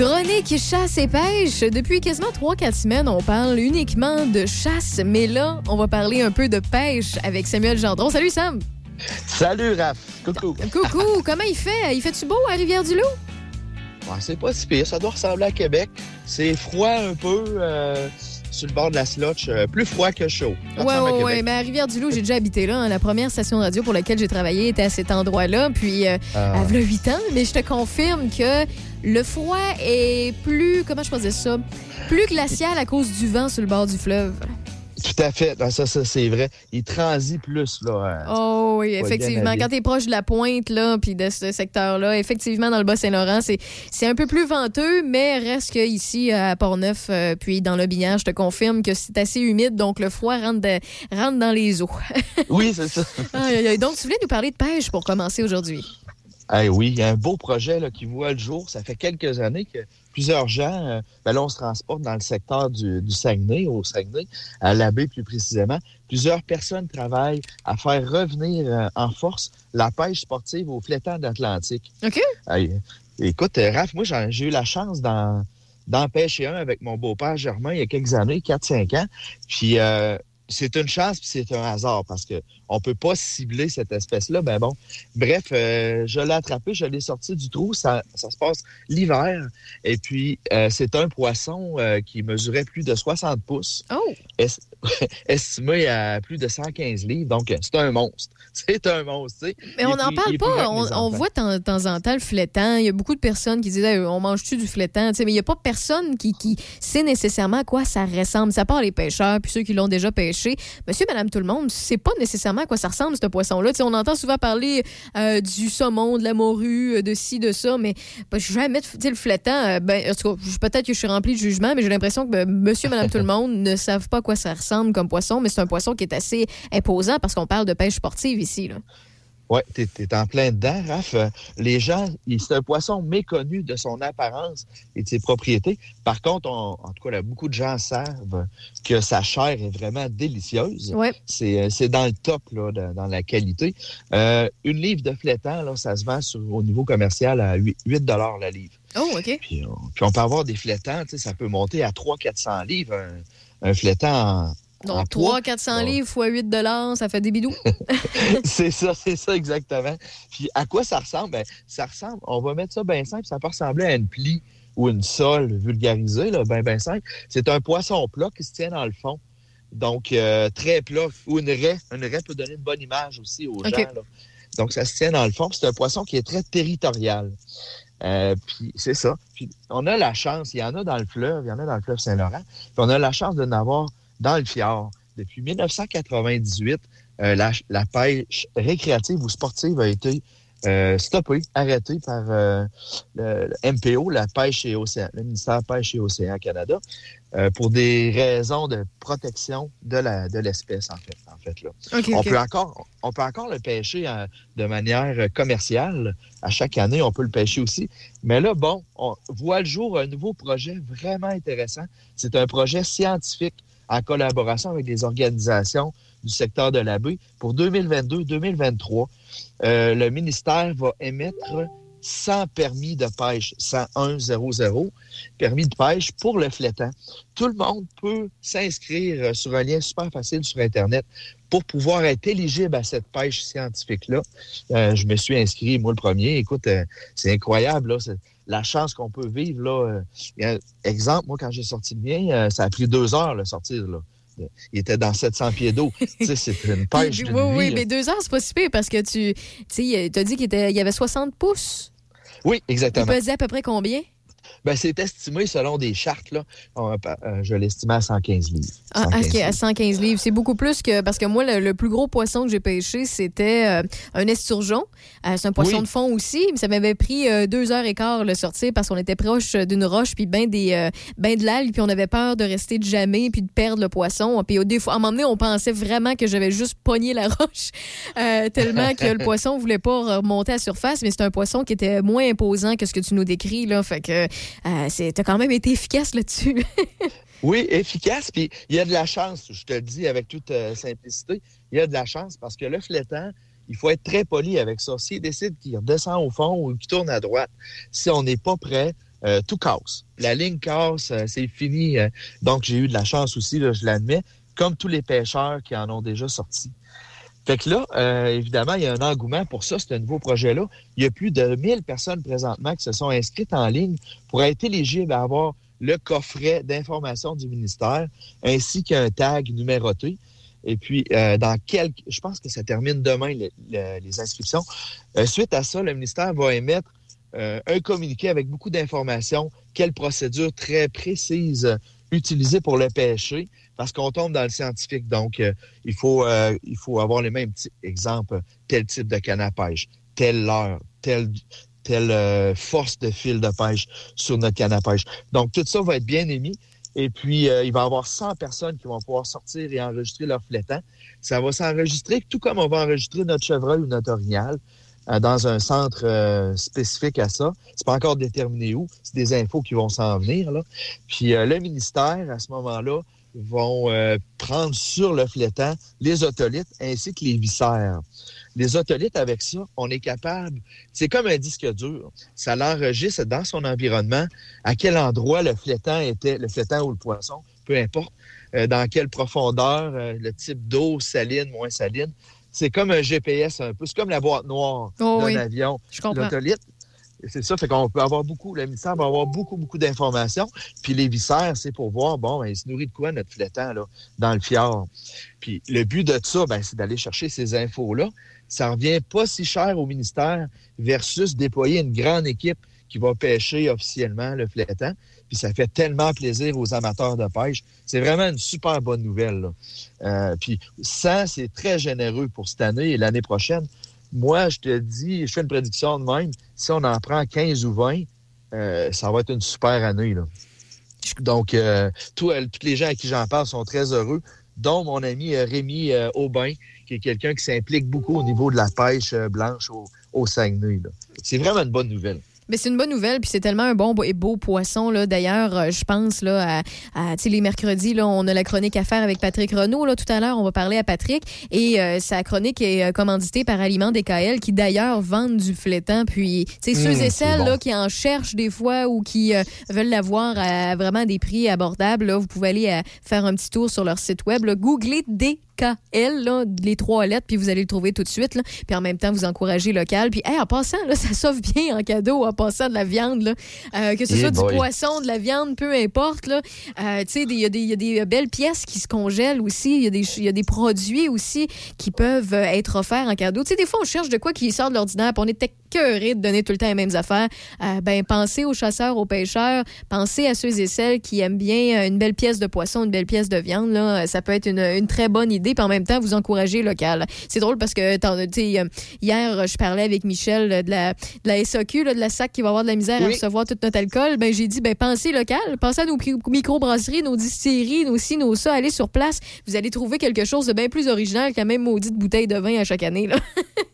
Chronique chasse et pêche. Depuis quasiment 3-4 semaines, on parle uniquement de chasse, mais là, on va parler un peu de pêche avec Samuel Gendron. Salut Sam! Salut Raph! Coucou! Coucou! Comment il fait? Il fait-tu beau à Rivière-du-Loup? c'est pas si pire, ça doit ressembler à Québec. C'est froid un peu euh, sur le bord de la slotch, euh, plus froid que chaud. Oui, oui, oui. Mais à Rivière-du-Loup, j'ai déjà habité là. Hein. La première station de radio pour laquelle j'ai travaillé était à cet endroit-là. Puis, euh, ah. 8 ans. Mais je te confirme que le froid est plus, comment je faisais ça, plus glacial à cause du vent sur le bord du fleuve. Tout à fait. Ça, ça c'est vrai. Il transit plus, là. Hein. Oh oui, effectivement. Quand tu es proche de la pointe, là, puis de ce secteur-là, effectivement, dans le Bas-Saint-Laurent, c'est un peu plus venteux, mais reste qu'ici, à Port-Neuf, euh, puis dans le Binière, je te confirme que c'est assez humide, donc le froid rentre, rentre dans les eaux. oui, c'est ça. donc, tu voulais nous parler de pêche pour commencer aujourd'hui? Oui, il y a un beau projet là, qui voit le jour. Ça fait quelques années que plusieurs gens, euh, ben là, on se transporte dans le secteur du, Saguenay, au Saguenay, à la baie plus précisément. Plusieurs personnes travaillent à faire revenir euh, en force la pêche sportive au flétan de l'Atlantique. OK. écoute, euh, Raph, moi, j'ai eu la chance d'en pêcher un avec mon beau-père Germain il y a quelques années, 4-5 ans. Puis c'est une chance puis c'est un hasard parce que on peut pas cibler cette espèce-là. Ben bon, bref, euh, je l'ai attrapé, je l'ai sorti du trou. Ça, ça se passe l'hiver. Et puis, euh, c'est un poisson euh, qui mesurait plus de 60 pouces. Oh! estimé à plus de 115 livres. Donc, c'est un monstre. C'est un monstre. Mais on n'en parle pas. On, voit de temps en temps le flétan. Il y a beaucoup de personnes qui disent on mange-tu du flétan? mais il n'y a pas personne qui, qui, sait nécessairement à quoi ça ressemble. Ça part les pêcheurs puis ceux qui l'ont déjà pêché. Monsieur, madame, tout le monde, c'est pas nécessairement à quoi ça ressemble, ce poisson-là. On entend souvent parler euh, du saumon, de la morue, euh, de ci, de ça, mais ben, jamais le flétan. Euh, ben, peut-être que je suis rempli de jugement, mais j'ai l'impression que ben, monsieur, madame, tout le monde ne savent pas à quoi ça ressemble comme poisson, mais c'est un poisson qui est assez imposant parce qu'on parle de pêche sportive ici. Là. Oui, tu es, en plein dedans, Raph. Les gens, c'est un poisson méconnu de son apparence et de ses propriétés. Par contre, en tout cas, beaucoup de gens savent que sa chair est vraiment délicieuse. Ouais. C'est dans le top, là, dans la qualité. Euh, une livre de flétan, là, ça se vend sur, au niveau commercial à 8 la livre. Oh, OK. Puis, on peut avoir des flétans, ça peut monter à 300-400 livres, un, un flétan en, donc, 300-400 livres fois 8 ça fait des bidous. c'est ça, c'est ça exactement. Puis à quoi ça ressemble? Ben, ça ressemble, on va mettre ça bien simple, ça peut ressembler à une plie ou une sole vulgarisée, là, bien, bien simple. C'est un poisson plat qui se tient dans le fond. Donc, euh, très plat. Ou une raie. Une raie peut donner une bonne image aussi aux gens. Donc, ça se tient dans le fond. C'est un poisson qui est très territorial. Euh, puis c'est ça. Puis on a la chance, il y en a dans le fleuve, il y en a dans le fleuve Saint-Laurent. Puis on a la chance de n'avoir dans le fjord. Depuis 1998, euh, la, pêche récréative ou sportive a été euh, stoppée, arrêtée par euh, le, MPO, la pêche et océan, le ministère Pêche et Océan Canada, pour des raisons de protection de la de l'espèce en fait. En fait là. on peut encore on peut encore le pêcher de manière commerciale. À chaque année, on peut le pêcher aussi. Mais là, bon, on voit le jour un nouveau projet vraiment intéressant. C'est un projet scientifique en collaboration avec des organisations du secteur de la baie. Pour 2022-2023, euh, le ministère va émettre 100 permis de pêche, 10100 permis de pêche pour le flétan. Tout le monde peut s'inscrire sur un lien super facile sur Internet pour pouvoir être éligible à cette pêche scientifique-là. Euh, je me suis inscrit, moi, le premier. Écoute, euh, c'est incroyable, là la chance qu'on peut vivre. Euh, exemple, moi, quand j'ai sorti le mien, euh, ça a pris deux heures le sortir. Là. Il était dans 700 pieds d'eau. c'est une pêche. oui, oui, mais deux heures, c'est pas si pire parce que tu as dit qu'il y avait 60 pouces. Oui, exactement. Il pesait à peu près combien? Ben, c'est estimé selon des chartes. Là. Euh, je l'estimais à 115 livres. Ah, OK, à 115 livres. C'est beaucoup plus que. Parce que moi, le, plus gros poisson que j'ai pêché, c'était euh, un esturgeon. Euh, c'est un poisson de fond aussi. Mais ça m'avait pris deux heures et quart le sortir parce qu'on était proche d'une roche, puis ben, des, ben de l'algue, puis on avait peur de rester de jamais, puis de perdre le poisson. Puis des fois, à un moment donné, on pensait vraiment que j'avais juste pogné la roche, tellement que le poisson voulait pas remonter à la surface. Mais c'est un poisson qui était moins imposant que ce que tu nous décris. Là. Fait que euh, tu as quand même été efficace là-dessus. oui, efficace. Puis il y a de la chance, je te le dis avec toute euh, simplicité, il y a de la chance parce que le flétan, il faut être très poli avec ça. S'il décide qu'il redescend au fond ou qu'il tourne à droite, si on n'est pas prêt, euh, tout casse. La ligne casse, c'est fini. donc, j'ai eu de la chance aussi, je l'admets, comme tous les pêcheurs qui en ont déjà sorti. Fait que là, évidemment, il y a un engouement pour ça, ce nouveau projet-là. Il y a plus de 1000 personnes présentement qui se sont inscrites en ligne pour être éligibles à avoir le coffret d'information du ministère ainsi qu'un tag numéroté. Et puis, euh, dans quelques, je pense que ça termine demain les, inscriptions. Euh, suite à ça, le ministère va émettre euh, un communiqué avec beaucoup d'informations, quelle procédure très précise utiliser pour le pêcher, parce qu'on tombe dans le scientifique. Donc, il, faut, il faut avoir les mêmes exemples, tel type de canne à pêche, telle heure, telle, telle force de fil de pêche sur notre canne à pêche. Donc, tout ça va être bien émis. Et puis, euh, il va y avoir 100 personnes qui vont pouvoir sortir et enregistrer leur flétan. Ça va s'enregistrer tout comme on va enregistrer notre chevreuil ou notre orignal euh, dans un centre euh, spécifique à ça. C'est pas encore déterminé où. C'est des infos qui vont s'en venir. Puis, le ministère, à ce moment-là, vont prendre sur le flétan les otolithes ainsi que les viscères. Les otolithes, avec ça, on est capable, c'est comme un disque dur. Ça l'enregistre dans son environnement, à quel endroit le flétan était, le flétan ou le poisson, peu importe, euh, dans quelle profondeur, euh, le type d'eau, saline, moins saline. C'est comme un GPS un peu. C'est comme la boîte noire oh d'un avion. Je comprends. C'est ça, fait qu'on peut avoir beaucoup, le ministère va avoir beaucoup, beaucoup d'informations. Puis les viscères, c'est pour voir, bon, ben, il se nourrit de quoi notre flétan, là, dans le fjord. Puis le but de ça, ben, c'est d'aller chercher ces infos-là. Ça revient pas si cher au ministère versus déployer une grande équipe qui va pêcher officiellement le flétan. Puis ça fait tellement plaisir aux amateurs de pêche. C'est vraiment une super bonne nouvelle. Là. Euh, puis ça, c'est très généreux pour cette année et l'année prochaine moi, je te dis, je fais une prédiction de même, si on en prend 15 ou 20, euh, ça va être une super année. Là. Donc, euh, tous les gens à qui j'en parle sont très heureux, dont mon ami euh, Rémi Aubin, qui est quelqu'un qui s'implique beaucoup au niveau de la pêche blanche au, au Saguenay. C'est vraiment une bonne nouvelle. Mais c'est une bonne nouvelle, puis c'est tellement un bon et beau poisson. Là. D'ailleurs, euh, je pense là, à, les mercredis, là, on a la chronique à faire avec Patrick Renault. Là, tout à l'heure, on va parler à Patrick. Et euh, sa chronique est euh, commanditée par Aliments DKL, qui d'ailleurs vendent du flétan. Puis, ceux mmh, et celles là, qui en cherchent des fois ou qui veulent l'avoir à vraiment des prix abordables, là, vous pouvez aller faire un petit tour sur leur site web. Là. Googlez DKL L, les trois lettres, puis vous allez le trouver tout de suite. Là. Puis en même temps, vous encouragez local. Puis en passant, là, ça sauve bien en cadeau, en passant de la viande. Là. Euh, que ce soit du poisson, de la viande, peu importe. Là. Euh, il y, y, a des belles pièces qui se congèlent aussi. Il y, y, a des produits aussi qui peuvent euh, être offerts en cadeau. sais des fois, on cherche de quoi qui sort de l'ordinaire, on est écœuré de donner tout le temps les mêmes affaires. ben, pensez aux chasseurs, aux pêcheurs, pensez à ceux et celles qui aiment bien une belle pièce de poisson, une belle pièce de viande. Là. Ça peut être une, une très bonne idée puis en même temps, vous encouragez local. C'est drôle parce que euh, hier, je parlais avec Michel de la, de la SAQ, de la SAC qui va avoir de la misère à recevoir tout notre alcool. Ben, j'ai dit, ben, pensez local, pensez à nos microbrasseries, nos distilleries, nos ci, nos ça, allez sur place. Vous allez trouver quelque chose de bien plus original qu'à même maudite bouteille de vin à chaque année.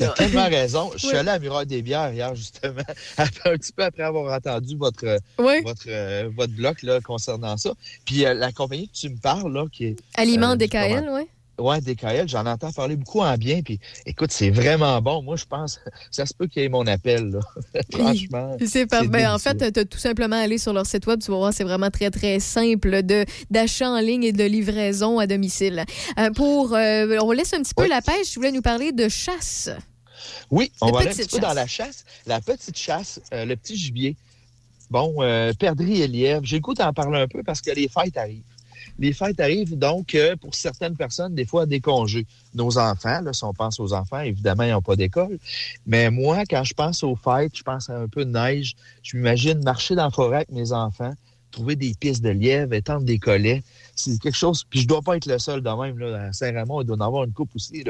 as tellement raison. Je suis allé à Muraille des Bières hier, justement, un petit peu après avoir entendu votre, votre, euh, votre bloc là, concernant ça. Puis euh, la compagnie que tu me parles, là, qui est. Aliment DKL, oui. Oui, DKL, j'en entends parler beaucoup en bien. Puis écoute, c'est vraiment bon. Moi, je pense, ça se peut qu'il y ait mon appel, là. Franchement. C'est pas ben, En fait, tu as tout simplement aller sur leur site web. Tu vas voir, c'est vraiment très, très simple d'achat en ligne et de livraison à domicile. Euh, pour, euh, on laisse un petit peu la pêche. Tu voulais nous parler de chasse. Oui, on va aller un petit peu dans la chasse. La petite chasse, euh, le petit gibier. Bon, perdrix et lièvre. J'ai le goût d'en parler un peu parce que les fêtes arrivent les fêtes arrivent donc euh, pour certaines personnes, des fois, des congés. Nos enfants, là, si on pense aux enfants, évidemment, ils n'ont pas d'école. Mais moi, quand je pense aux fêtes, je pense à un peu de neige. Je m'imagine marcher dans la forêt avec mes enfants, trouver des pistes de lièvre, étendre des collets. C'est quelque chose. Puis je dois pas être le seul de même. Là, à Saint-Ramon, il doit en avoir une coupe aussi.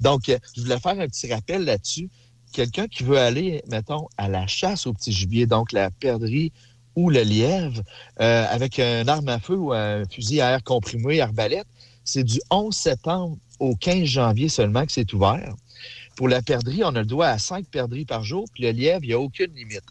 Donc, euh, je voulais faire un petit rappel là-dessus. Quelqu'un qui veut aller, mettons, à la chasse au petit gibier, donc la perdrix ou le lièvre euh, avec un arme à feu ou un fusil à air comprimé, arbalète, c'est du 11 septembre au 15 janvier seulement que c'est ouvert. Pour la perdrix, on a le droit à 5 perdrix par jour, puis le lièvre, il n'y a aucune limite.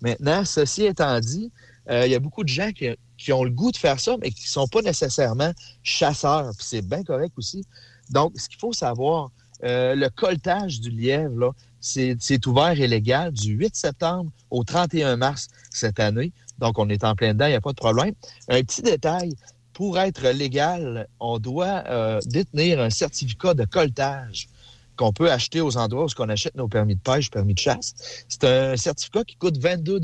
Maintenant, ceci étant dit, euh, il y a beaucoup de gens qui, ont le goût de faire ça, mais qui ne sont pas nécessairement chasseurs, puis c'est bien correct aussi. Donc, ce qu'il faut savoir, euh, le coltage du lièvre, là, c'est ouvert et légal du 8 septembre au 31 mars cette année. Donc, on est en plein dedans, il n'y a pas de problème. Un petit détail, pour être légal, on doit euh, détenir un certificat de coltage qu'on peut acheter aux endroits où on achète nos permis de pêche, permis de chasse. C'est un certificat qui coûte 22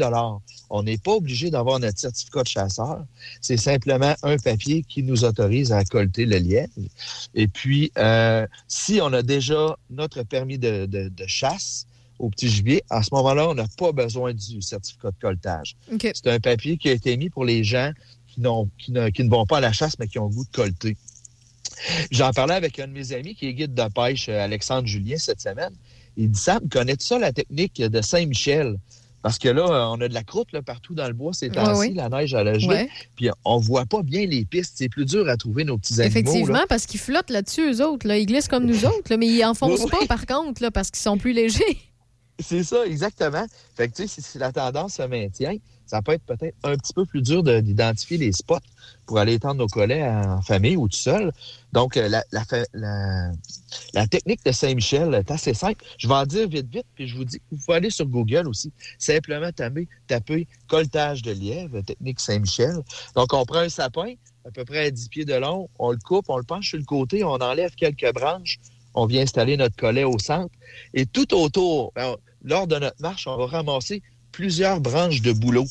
On n'est pas obligé d'avoir notre certificat de chasseur. C'est simplement un papier qui nous autorise à colter le lièvre. Et puis, euh, si on a déjà notre permis de, chasse, au petit gibier, à ce moment-là, on n'a pas besoin du certificat de coltage. C'est un papier qui a été mis pour les gens qui, qui, ne, qui ne vont pas à la chasse, mais qui ont le goût de colter. J'en parlais avec un de mes amis qui est guide de pêche, euh, Alexandre Julien, cette semaine. Il dit Sam, connais-tu ça la technique de Saint-Michel? Parce que là, euh, on a de la croûte là, partout dans le bois ces temps-ci, la neige à la gelée. Puis on voit pas bien les pistes. C'est plus dur à trouver nos petits animaux. Effectivement, parce qu'ils flottent là-dessus, eux autres. Là. Ils glissent comme nous autres, mais ils enfoncent pas, par contre, là, parce qu'ils sont plus légers. C'est ça, exactement. Fait que, tu sais, si la tendance se maintient, ça peut être peut-être un petit peu plus dur d'identifier les spots pour aller étendre nos collets en famille ou tout seul. Donc, euh, la, technique de Saint-Michel est assez simple. Je vais en dire vite, vite, puis je vous dis vous pouvez aller sur Google aussi. Simplement taper, taper coltage de lièvre, technique Saint-Michel. Donc, on prend un sapin, à peu près à 10 pieds de long, on le coupe, on le penche sur le côté, on enlève quelques branches, on vient installer notre collet au centre. Et tout autour, lors de notre marche, on va ramasser plusieurs branches de bouleau.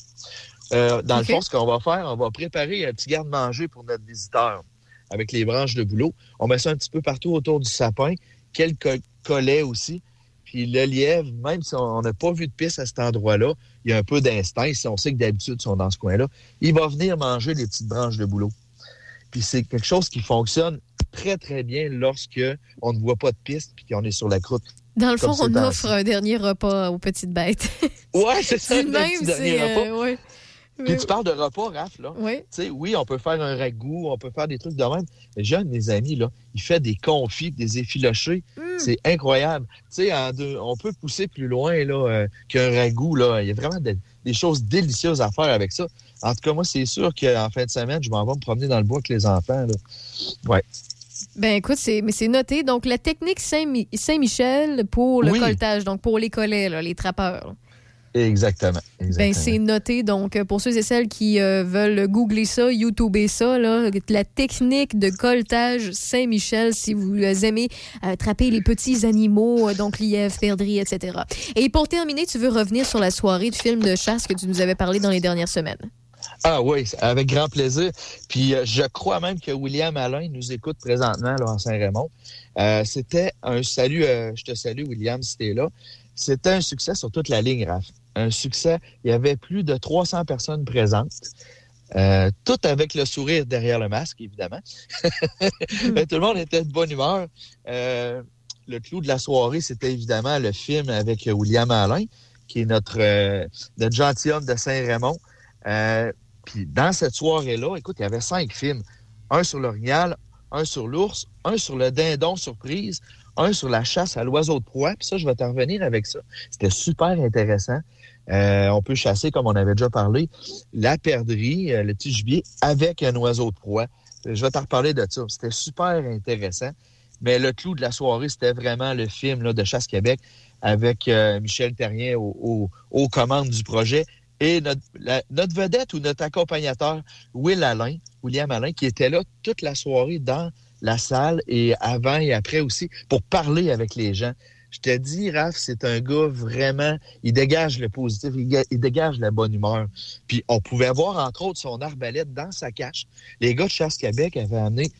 Euh, dans le fond, ce qu'on va faire, on va préparer un petit garde-manger pour notre visiteur avec les branches de bouleau. On met ça un petit peu partout autour du sapin, quelques collets aussi. Puis le lièvre, même si on n'a pas vu de piste à cet endroit-là, il y a un peu d'instinct. Si on sait que d'habitude, ils sont dans ce coin-là, il va venir manger les petites branches de bouleau. Puis c'est quelque chose qui fonctionne très, très bien lorsque on ne voit pas de piste puis qu'on est sur la croûte. Dans le fond, on offre un dernier repas aux petites bêtes. ouais, c'est ça, le même, dernier repas. Euh, Puis tu parles de repas, Raph, là. Oui. Tu sais, oui, on peut faire un ragoût, on peut faire des trucs de même. J'ai un de mes amis, là, il fait des confits, des effilochés. Mm. C'est incroyable. Tu sais, on peut pousser plus loin, là, euh, qu'un ragoût, là. Il y a vraiment des choses délicieuses à faire avec ça. En tout cas, moi, c'est sûr qu'en fin de semaine, je m'en vais me promener dans le bois avec les enfants, là. Ouais. Ben écoute, c'est mais c'est noté. Donc la technique Saint-Michel pour le coltage, donc pour les collets, les trappeurs. Exactement. Ben, c'est noté. Donc, pour ceux et celles qui euh, veulent googler ça, YouTuber ça, là, la technique de coltage Saint-Michel, si vous aimez attraper les petits animaux, euh, donc lièvres, perdrix, etc. Et pour terminer, tu veux revenir sur la soirée de film de chasse que tu nous avais parlé dans les dernières semaines? Ah oui, avec grand plaisir. Puis euh, je crois même que William Alain nous écoute présentement là, en Saint-Raymond. Euh, c'était un salut, euh, je te salue William si t'es là. C'était un succès sur toute la ligne, Raph. Un succès. Il y avait plus de 300 personnes présentes. tout avec le sourire derrière le masque, évidemment. tout le monde était de bonne humeur. le clou de la soirée, c'était évidemment le film avec William Alain, qui est notre, notre gentilhomme de Saint-Raymond. Puis dans cette soirée-là, écoute, il y avait cinq films. Un sur l'orignal, un sur l'ours, un sur le dindon surprise, un sur la chasse à l'oiseau de proie. Puis ça, je vais te revenir avec ça. C'était super intéressant. Euh, on peut chasser, comme on avait déjà parlé, la perdrix, euh, le petit gibier, avec un oiseau de proie. Je vais te reparler de ça. C'était super intéressant. Mais le clou de la soirée, c'était vraiment le film là, de Chasse Québec avec euh, Michel Terrien aux commandes du projet et notre, vedette ou notre accompagnateur, Will Alain, William Alain, qui était là toute la soirée dans la salle et avant et après aussi pour parler avec les gens. Je te dis, Raph, c'est un gars vraiment, il dégage le positif, il, dégage la bonne humeur. Puis on pouvait voir, entre autres, son arbalète dans sa cache. Les gars de Chasse Québec avaient amené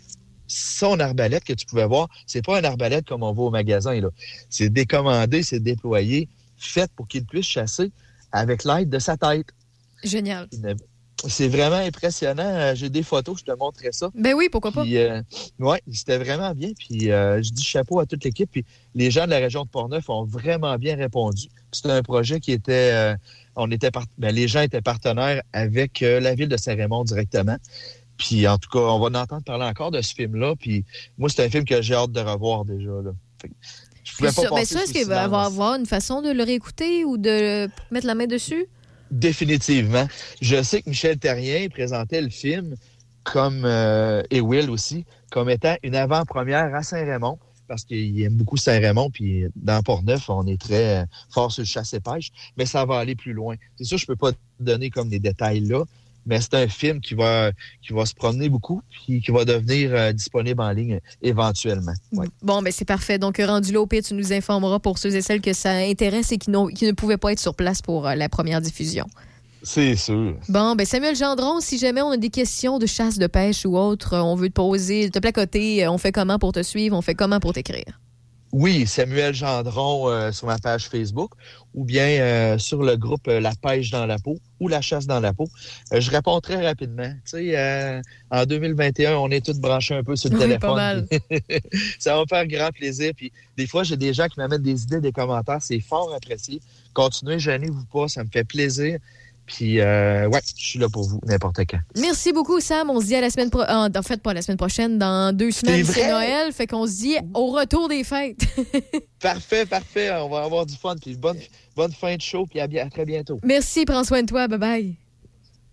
son arbalète que tu pouvais voir. C'est pas un arbalète comme on voit au magasin, là. C'est décommandé, c'est déployé, fait pour qu'il puisse chasser avec l'aide de sa tête. Génial. C'est vraiment impressionnant. Euh, j'ai des photos, je te montrerai ça. Ben oui, pourquoi pas. Euh, oui, c'était vraiment bien. Puis euh, je dis chapeau à toute l'équipe. Puis les gens de la région de Portneuf ont vraiment bien répondu. C'était un projet qui était, on était, ben, les gens étaient partenaires avec la ville de Saint-Raymond directement. Puis en tout cas, on va en entendre parler encore de ce film-là. Puis moi, c'est un film que j'ai hâte de revoir déjà. Là mais ça, est-ce qu'il va avoir une façon de le réécouter ou de mettre la main dessus? Définitivement. Je sais que Michel Terrien présentait le film comme, euh, et Will aussi, comme étant une avant-première à Saint-Raymond. parce qu'il aime beaucoup Saint-Raymond. Puis dans Port-Neuf, on est très fort sur le chasse et pêche, mais ça va aller plus loin. C'est sûr, je peux pas donner comme des détails là, mais c'est un film qui va, qui va se promener beaucoup puis qui va devenir euh, disponible en ligne éventuellement. Bon, ben c'est parfait. Donc, rendu là au pire, tu nous informeras pour ceux et celles que ça intéresse et qui, qui ne pouvaient pas être sur place pour euh, la première diffusion. C'est sûr. Bon, ben Samuel Gendron, si jamais on a des questions de chasse, de pêche ou autre, on veut te poser, te placoter, on fait comment pour te suivre, on fait comment pour t'écrire? Oui, Samuel Gendron euh, sur ma page Facebook ou bien euh, sur le groupe euh, La pêche dans la peau ou La chasse dans la peau. je réponds très rapidement. Tu sais, en 2021, on est tous branchés un peu sur le téléphone. Pas mal. ça va me faire grand plaisir. Puis des fois, j'ai des gens qui m'amènent des idées, des commentaires. C'est fort apprécié. Continuez, gênez-vous pas. Ça me fait plaisir. Puis, euh, ouais, je suis là pour vous n'importe quand. Merci beaucoup, Sam. On se dit à la semaine prochaine. En fait, pas la semaine prochaine, dans deux semaines, c'est Noël. Fait qu'on se dit au retour des fêtes. parfait, parfait. On va avoir du fun. Puis bonne, bonne fin de show. Puis à, à très bientôt. Merci. Prends soin de toi. Bye bye.